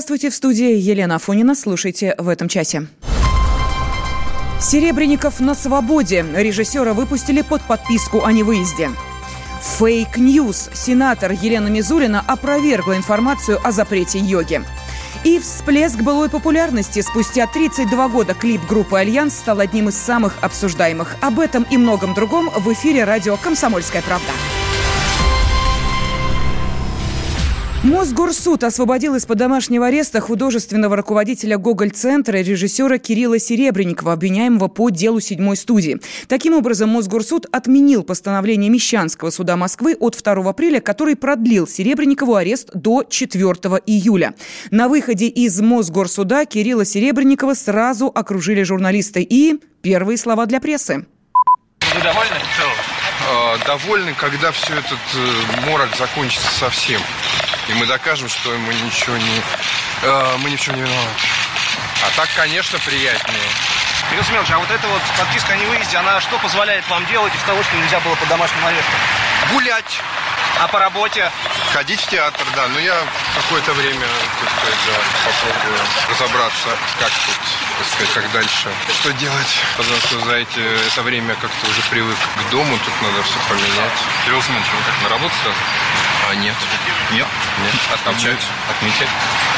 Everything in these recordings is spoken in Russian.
Здравствуйте, в студии Елена Афонина. Слушайте в этом часе. Серебренников на свободе. Режиссера выпустили под подписку о невыезде. Fake news. Сенатор Елена Мизулина опровергла информацию о запрете йоги. И всплеск былой популярности. Спустя 32 года клип группы «Альянс» стал одним из самых обсуждаемых. Об этом и многом другом в эфире радио «Комсомольская правда». Мосгорсуд освободил из-под домашнего ареста художественного руководителя Гоголь-центра режиссера Кирилла Серебренникова, обвиняемого по делу седьмой студии. Таким образом, Мосгорсуд отменил постановление Мещанского суда Москвы от 2 апреля, который продлил Серебренникову арест до 4 июля. На выходе из Мосгорсуда Кирилла Серебренникова сразу окружили журналисты. И первые слова для прессы. Вы довольны в Довольны, когда все этот э, морок закончится совсем и мы докажем, что мы ничего не, э, мы ни в чем не виноваты. А так, конечно, приятнее. Кирилл Семенович, а вот эта вот подписка о невыезде, она что позволяет вам делать из того, что нельзя было по домашнему аресту? Гулять. А по работе? Ходить в театр, да. Но я какое-то время, так сказать, да, попробую разобраться, как тут, так сказать, как дальше. Что делать? Потому что за эти, это время как-то уже привык к дому, тут надо все поменять. Кирилл Семенович, вы как, на работу сразу? А нет. Нет? Нет. Отмечать? Отмечать.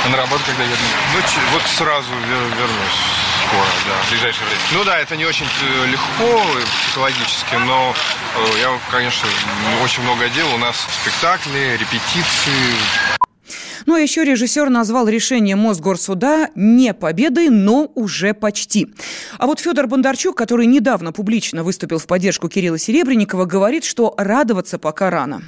А на работу когда вернусь? Ну, вот сразу вернусь скоро, да. В ближайшее время? Ну да, это не очень э, легко психологически, но э, я, конечно, очень много дел. У нас спектакли, репетиции. Ну а еще режиссер назвал решение Мосгорсуда не победой, но уже почти. А вот Федор Бондарчук, который недавно публично выступил в поддержку Кирилла Серебренникова, говорит, что радоваться пока рано.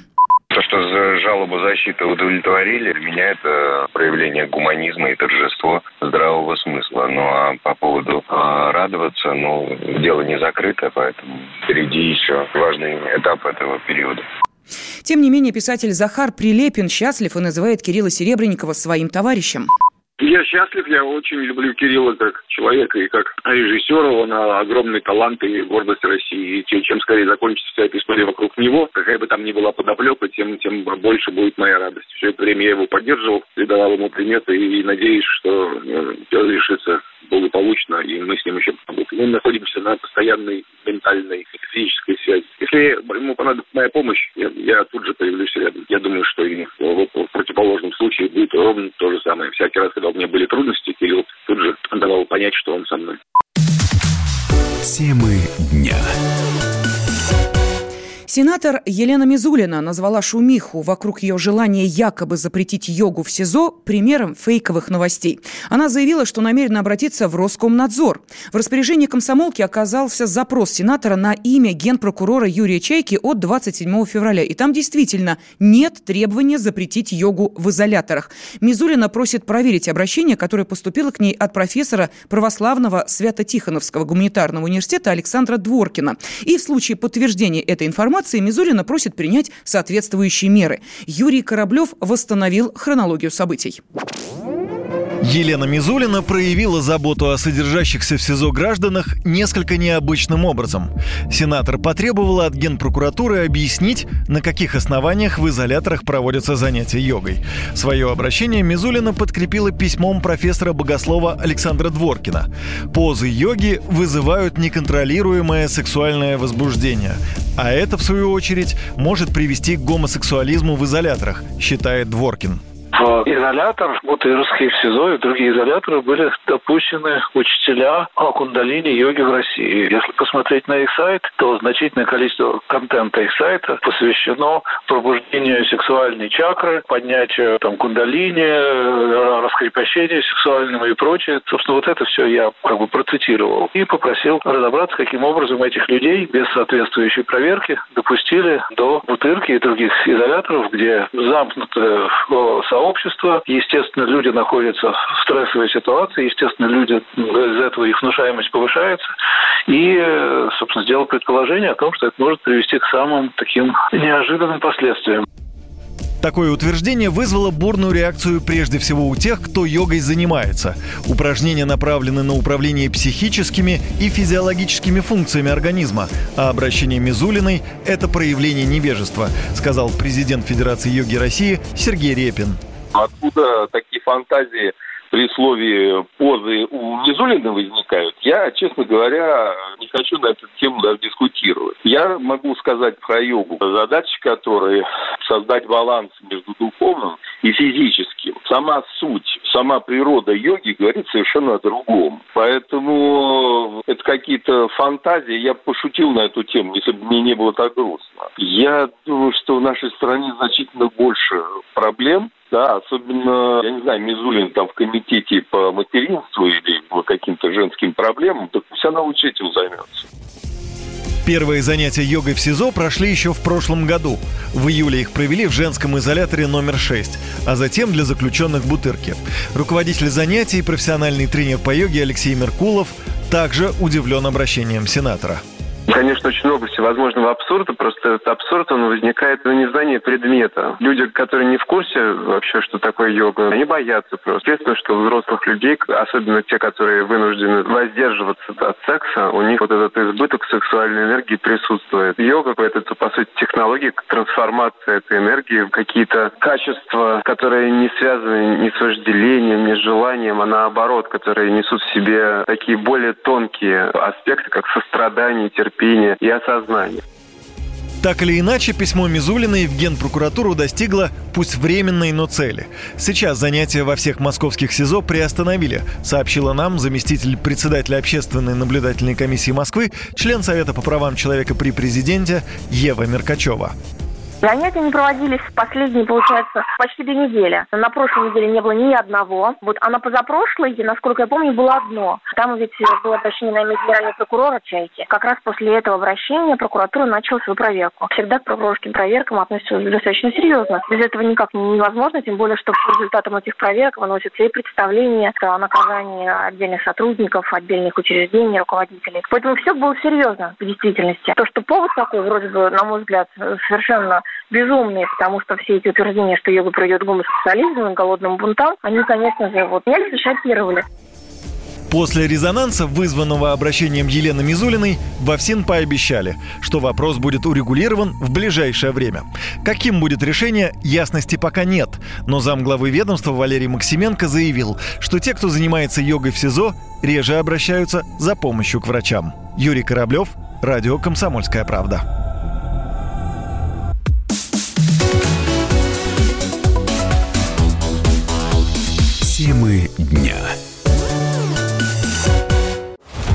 То, что за жалобу защиты удовлетворили, для меня это проявление гуманизма и торжество здравого смысла. Ну а по поводу э, радоваться, ну, дело не закрыто, поэтому впереди еще важный этап этого периода. Тем не менее, писатель Захар Прилепин счастлив и называет Кирилла Серебренникова своим товарищем. Я счастлив, я очень люблю Кирилла как человека и как режиссера. Он огромный талант и гордость России. И чем скорее закончится вся эта история вокруг него, какая бы там ни была подоплека, тем, тем больше будет моя радость. Все это время я его поддерживал, передавал ему приметы и надеюсь, что все решится благополучно, и мы с ним еще поработаем. Мы находимся на постоянной ментальной и физической связи. Если ему понадобится моя помощь, я, я тут же появлюсь рядом. Я думаю, что и в, в противоположном случае будет ровно то же самое. Всякий раз, когда у меня были трудности, Кирилл тут же давал понять, что он со мной. Темы дня. Сенатор Елена Мизулина назвала шумиху вокруг ее желания якобы запретить йогу в СИЗО примером фейковых новостей. Она заявила, что намерена обратиться в Роскомнадзор. В распоряжении комсомолки оказался запрос сенатора на имя генпрокурора Юрия Чайки от 27 февраля. И там действительно нет требования запретить йогу в изоляторах. Мизулина просит проверить обращение, которое поступило к ней от профессора православного Свято-Тихоновского гуманитарного университета Александра Дворкина. И в случае подтверждения этой информации ситуации Мизулина просит принять соответствующие меры. Юрий Кораблев восстановил хронологию событий. Елена Мизулина проявила заботу о содержащихся в СИЗО гражданах несколько необычным образом. Сенатор потребовала от Генпрокуратуры объяснить, на каких основаниях в изоляторах проводятся занятия йогой. Свое обращение Мизулина подкрепила письмом профессора богослова Александра Дворкина. Позы йоги вызывают неконтролируемое сексуальное возбуждение. А это, в свою очередь, может привести к гомосексуализму в изоляторах, считает Дворкин в изолятор, вот Ирский в СИЗО и другие изоляторы были допущены учителя кундалини йоги в России. Если посмотреть на их сайт, то значительное количество контента их сайта посвящено пробуждению сексуальной чакры, поднятию там кундалини, раскрепощению сексуальному и прочее. Собственно, вот это все я как бы процитировал и попросил разобраться, каким образом этих людей без соответствующей проверки допустили до Бутырки и других изоляторов, где замкнутое сообщество общества. Естественно, люди находятся в стрессовой ситуации, естественно, люди из этого их внушаемость повышается. И, собственно, сделал предположение о том, что это может привести к самым таким неожиданным последствиям. Такое утверждение вызвало бурную реакцию прежде всего у тех, кто йогой занимается. Упражнения направлены на управление психическими и физиологическими функциями организма, а обращение Мизулиной – это проявление невежества, сказал президент Федерации йоги России Сергей Репин. Откуда такие фантазии при слове позы у Мизулина возникают, я, честно говоря, не хочу на эту тему даже дискутировать. Я могу сказать про йогу. Задача которой создать баланс между духовным и физическим. Сама суть, сама природа йоги говорит совершенно о другом. Поэтому это какие-то фантазии. Я пошутил на эту тему, если бы мне не было так грустно. Я думаю, что в нашей стране значительно больше проблем, да, особенно, я не знаю, Мизулин там в комитете по материнству или по каким-то женским проблемам, так пусть она лучше этим займется. Первые занятия йогой в СИЗО прошли еще в прошлом году. В июле их провели в женском изоляторе номер 6, а затем для заключенных Бутырки. Руководитель занятий и профессиональный тренер по йоге Алексей Меркулов также удивлен обращением сенатора. Конечно, очень много всевозможного абсурда, просто этот абсурд, он возникает на незнании предмета. Люди, которые не в курсе вообще, что такое йога, они боятся просто. Естественно, что у взрослых людей, особенно те, которые вынуждены воздерживаться от секса, у них вот этот избыток сексуальной энергии присутствует. Йога — это, по сути, технология трансформации этой энергии в какие-то качества, которые не связаны ни с вожделением, ни с желанием, а наоборот, которые несут в себе такие более тонкие аспекты, как сострадание, терпение, терпения и осознания. Так или иначе, письмо Мизулиной в Генпрокуратуру достигло, пусть временной, но цели. Сейчас занятия во всех московских СИЗО приостановили, сообщила нам заместитель председателя общественной наблюдательной комиссии Москвы, член Совета по правам человека при президенте Ева Меркачева. Занятия не проводились последние, получается, почти две недели. На прошлой неделе не было ни одного. Вот, а на позапрошлой, насколько я помню, было одно. Там ведь было обращение на имя генерального прокурора Чайки. Как раз после этого обращения прокуратура начала свою проверку. Всегда к прокурорским проверкам относятся достаточно серьезно. Без этого никак невозможно, тем более, что по результатам этих проверок выносятся и представления о наказании отдельных сотрудников, отдельных учреждений, руководителей. Поэтому все было серьезно в действительности. То, что повод такой, вроде бы, на мой взгляд, совершенно безумные, потому что все эти утверждения, что йога пройдет к гомосексуализму и голодным бунтам, они, конечно же, вот лично шокировали. После резонанса, вызванного обращением Елены Мизулиной, во ФСИН пообещали, что вопрос будет урегулирован в ближайшее время. Каким будет решение, ясности пока нет, но замглавы ведомства Валерий Максименко заявил, что те, кто занимается йогой в СИЗО, реже обращаются за помощью к врачам. Юрий Кораблев, Радио «Комсомольская правда».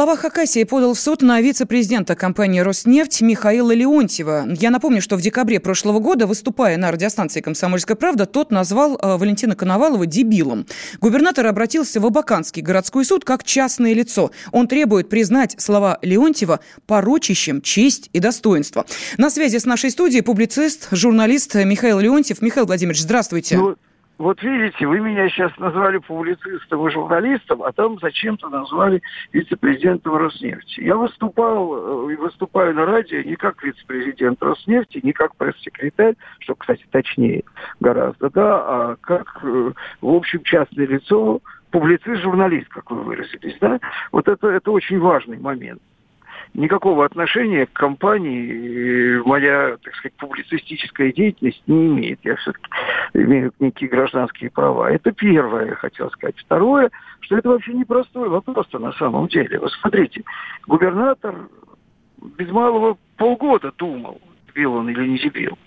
Глава Хакасии подал в суд на вице-президента компании «Роснефть» Михаила Леонтьева. Я напомню, что в декабре прошлого года, выступая на радиостанции «Комсомольская правда», тот назвал э, Валентина Коновалова дебилом. Губернатор обратился в Абаканский городской суд как частное лицо. Он требует признать слова Леонтьева порочащим честь и достоинство. На связи с нашей студией публицист, журналист Михаил Леонтьев. Михаил Владимирович, здравствуйте. Ну, вот видите, вы меня сейчас назвали публицистом и журналистом, а там зачем-то назвали вице-президентом Роснефти. Я выступал э, и выступаю на радио не как вице-президент Роснефти, не как пресс-секретарь, что, кстати, точнее гораздо, да, а как, э, в общем, частное лицо, публицист, журналист, как вы выразились, да. Вот это, это очень важный момент никакого отношения к компании моя, так сказать, публицистическая деятельность не имеет. Я все-таки имею некие гражданские права. Это первое, я хотел сказать. Второе, что это вообще непростой вопрос-то на самом деле. Вот смотрите, губернатор без малого полгода думал, бил он или не дебил.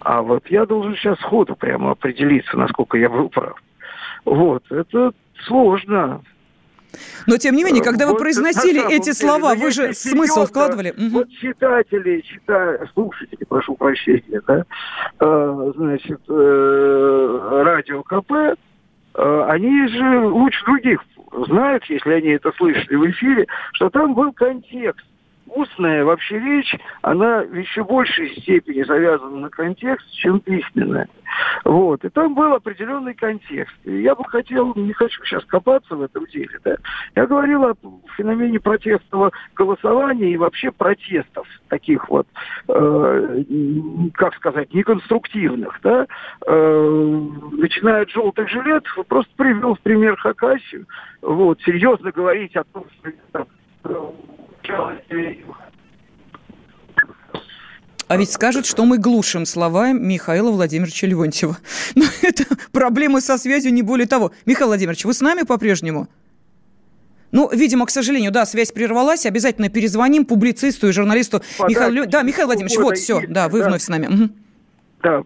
А вот я должен сейчас сходу прямо определиться, насколько я был прав. Вот, это сложно. Но тем не менее, когда вот вы произносили эти деле, слова, вы же смысл вкладывали. Вот читатели, читали, слушатели, прошу прощения, да, э, значит, э, радио КП, э, они же лучше других знают, если они это слышали в эфире, что там был контекст устная вообще речь, она в еще большей степени завязана на контекст, чем письменная. Вот. И там был определенный контекст. И я бы хотел, не хочу сейчас копаться в этом деле, да, я говорил о феномене протестного голосования и вообще протестов таких вот, э, как сказать, неконструктивных, да, э, начиная от желтых жилетов, просто привел в пример Хакасию. Вот, серьезно говорить о том, что а ведь скажут, что мы глушим слова Михаила Владимировича Леонтьева. Но это проблемы со связью, не более того. Михаил Владимирович, вы с нами по-прежнему? Ну, видимо, к сожалению, да, связь прервалась. Обязательно перезвоним публицисту и журналисту Михаилу... Да, Михаил Владимирович, вот, все, да, вы вновь с нами. Угу да,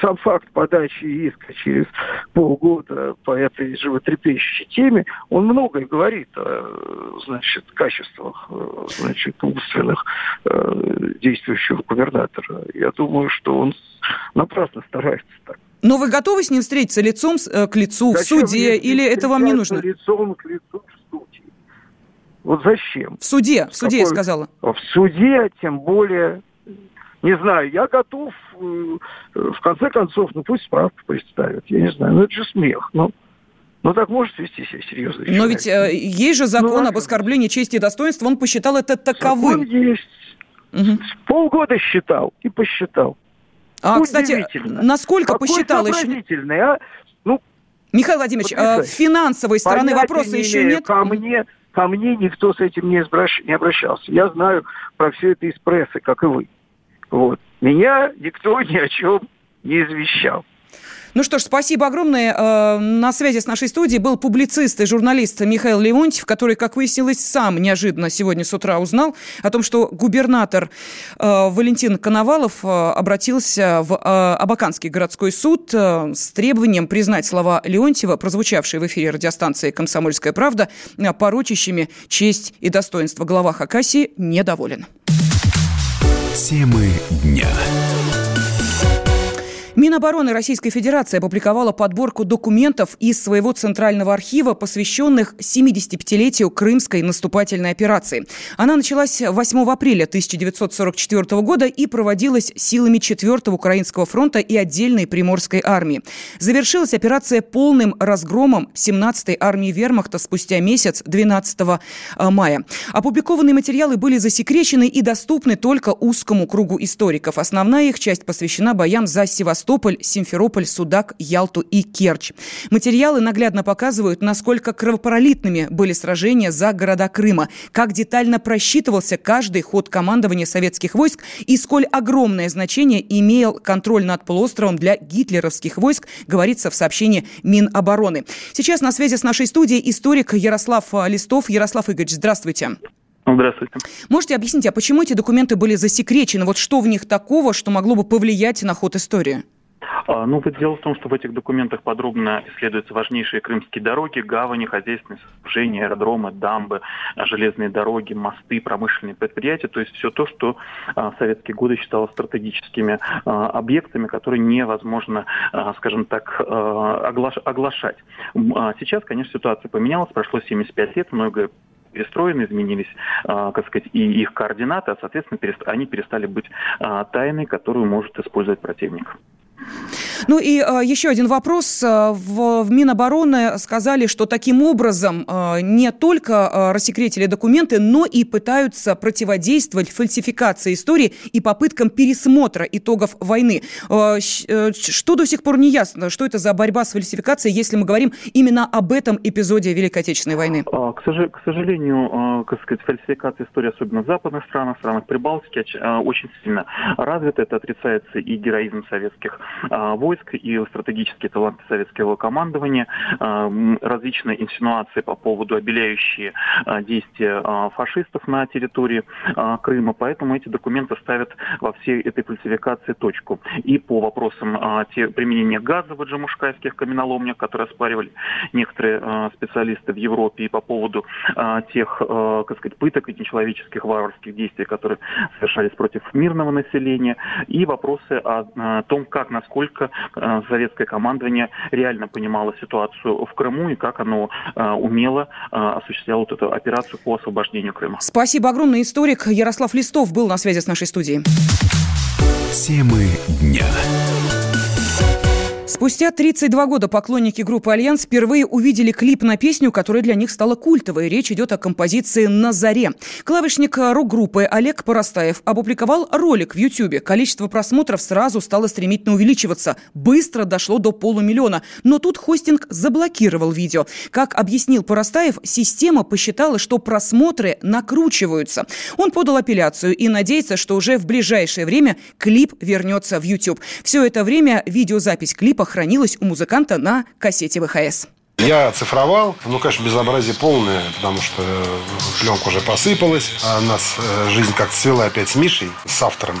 сам факт подачи иска через полгода по этой животрепещущей теме, он многое говорит о, значит, качествах, значит, умственных э, действующего губернатора. Я думаю, что он напрасно старается так. Но вы готовы с ним встретиться лицом э, к лицу зачем в суде, или это вам не нужно? Лицом к лицу в суде. Вот зачем? В суде, в суде Какой... я сказала. В суде, тем более не знаю, я готов, э, в конце концов, ну пусть справку представят, я не знаю, ну это же смех, ну. Ну так может вести себя серьезно. Но ведь э, есть же закон ну, об оскорблении чести и достоинства, он посчитал это таковым. Закон есть. Угу. Полгода считал и посчитал. А, кстати, насколько Какой посчитал еще? а? Ну, Михаил Владимирович, э, финансовой стороны вопроса еще имею. нет? Ко мне, ко мне никто с этим не, не обращался. Я знаю про все это из прессы, как и вы. Вот. Меня никто ни о чем не извещал. Ну что ж, спасибо огромное. Э, на связи с нашей студией был публицист и журналист Михаил Леонтьев, который, как выяснилось, сам неожиданно сегодня с утра узнал о том, что губернатор э, Валентин Коновалов э, обратился в Абаканский городской суд с требованием признать слова Леонтьева, прозвучавшие в эфире радиостанции «Комсомольская правда», порочащими честь и достоинство. Глава Хакасии недоволен. Темы дня. Минобороны Российской Федерации опубликовала подборку документов из своего Центрального архива, посвященных 75-летию Крымской наступательной операции. Она началась 8 апреля 1944 года и проводилась силами 4-го Украинского фронта и отдельной Приморской армии. Завершилась операция полным разгромом 17-й армии вермахта спустя месяц, 12 э, мая. Опубликованные материалы были засекречены и доступны только узкому кругу историков. Основная их часть посвящена боям за Севастополь Севастополь, Симферополь, Судак, Ялту и Керчь. Материалы наглядно показывают, насколько кровопролитными были сражения за города Крыма, как детально просчитывался каждый ход командования советских войск и сколь огромное значение имел контроль над полуостровом для гитлеровских войск, говорится в сообщении Минобороны. Сейчас на связи с нашей студией историк Ярослав Листов. Ярослав Игоревич, здравствуйте. Здравствуйте. Можете объяснить, а почему эти документы были засекречены? Вот что в них такого, что могло бы повлиять на ход истории? А, ну, вот дело в том, что в этих документах подробно исследуются важнейшие крымские дороги, гавани, хозяйственные сооружения, аэродромы, дамбы, железные дороги, мосты, промышленные предприятия, то есть все то, что а, в советские годы считалось стратегическими а, объектами, которые невозможно, скажем так, оглашать. Сейчас, конечно, ситуация поменялась, прошло 75 лет, многое перестроены, изменились, как сказать, и их координаты, а, соответственно, они перестали быть тайной, которую может использовать противник. Ну и э, еще один вопрос. Э, в, в Минобороны сказали, что таким образом э, не только э, рассекретили документы, но и пытаются противодействовать фальсификации истории и попыткам пересмотра итогов войны. Э, э, что до сих пор не ясно? Что это за борьба с фальсификацией, если мы говорим именно об этом эпизоде Великой Отечественной войны? А, к, к сожалению, э, сказать, фальсификация истории, особенно в западных странах, странах Прибалтики, э, очень сильно развита. Это отрицается и героизм советских войск и стратегические таланты советского командования, а, различные инсинуации по поводу обеляющие а, действия фашистов на территории Крыма. Поэтому эти документы ставят во всей этой фальсификации точку. И по вопросам применения газа в аджамушкайских каменоломнях, которые оспаривали некоторые специалисты в Европе, и по поводу тех, как сказать, пыток и нечеловеческих варварских действий, которые совершались против мирного населения, и вопросы о том, как, насколько советское командование реально понимало ситуацию в Крыму и как оно умело осуществляло вот эту операцию по освобождению Крыма. Спасибо огромное. Историк Ярослав Листов был на связи с нашей студией. Темы дня. Спустя 32 года поклонники группы «Альянс» впервые увидели клип на песню, которая для них стала культовой. Речь идет о композиции «На заре». Клавишник рок-группы Олег Поростаев опубликовал ролик в Ютьюбе. Количество просмотров сразу стало стремительно увеличиваться. Быстро дошло до полумиллиона. Но тут хостинг заблокировал видео. Как объяснил Поростаев, система посчитала, что просмотры накручиваются. Он подал апелляцию и надеется, что уже в ближайшее время клип вернется в YouTube. Все это время видеозапись клипа хранилась у музыканта на кассете ВХС. Я оцифровал, ну, конечно, безобразие полное, потому что пленка уже посыпалась, а у нас э, жизнь как-то свела опять с Мишей, с автором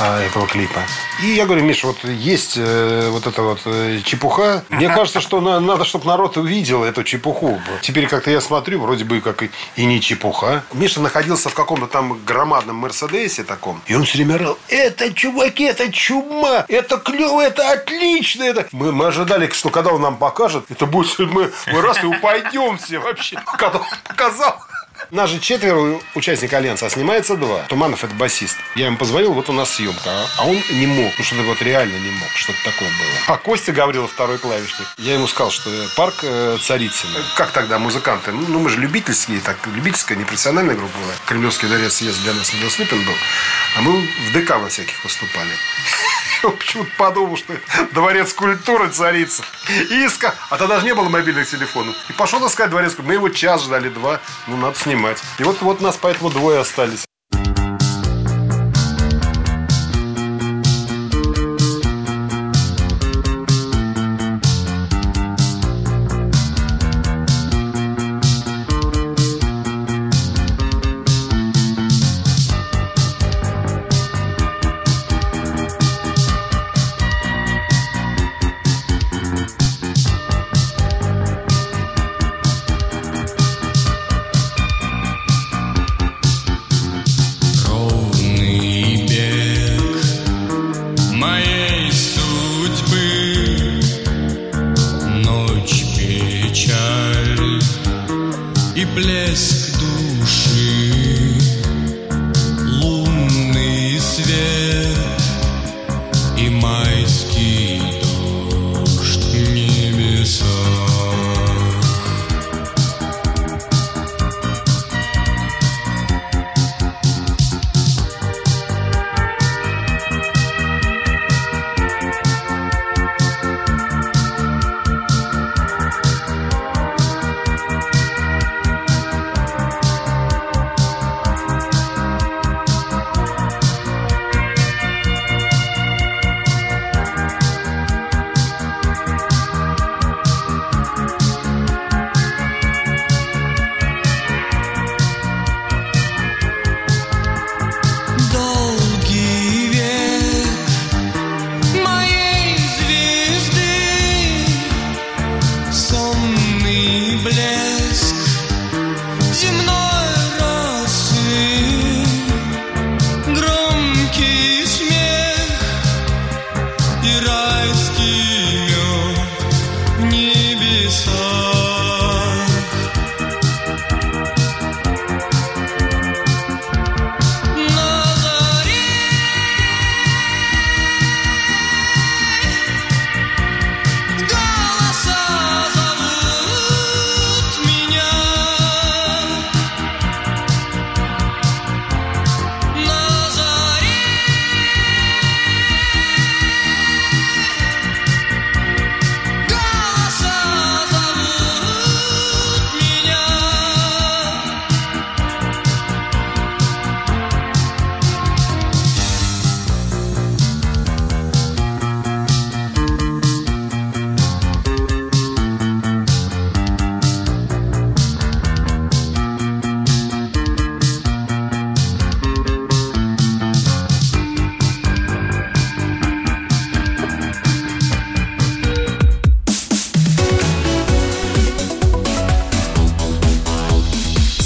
а, этого клипа. И я говорю, Миша, вот есть э, вот эта вот э, чепуха. Мне кажется, что на, надо, чтобы народ увидел эту чепуху. Теперь как-то я смотрю, вроде бы как и, и не чепуха. Миша находился в каком-то там громадном Мерседесе таком. И он все время орал, это, чуваки, это чума, это клево, это отлично. Это... Мы, мы ожидали, что когда он нам покажет, это будет, мы, мы раз и упадем все вообще. Когда он показал, нас же четверо участников Альянса, а снимается два. Туманов – это басист. Я ему позвонил, вот у нас съемка. А, а он не мог, ну что-то вот реально не мог. Что-то такое было. А Костя Гаврилов, второй клавишник. Я ему сказал, что парк э, Царицына. Как тогда музыканты? Ну, ну, мы же любительские, так, любительская, непрофессиональная группа была. Кремлевский дворец съезд для нас недоступен был. А мы в ДК во всяких выступали. почему-то подумал, что дворец культуры царица. И искал. А тогда же не было мобильных телефонов. И пошел искать дворец. Мы его час ждали, два. Ну, надо снимать. И вот, вот нас поэтому двое остались.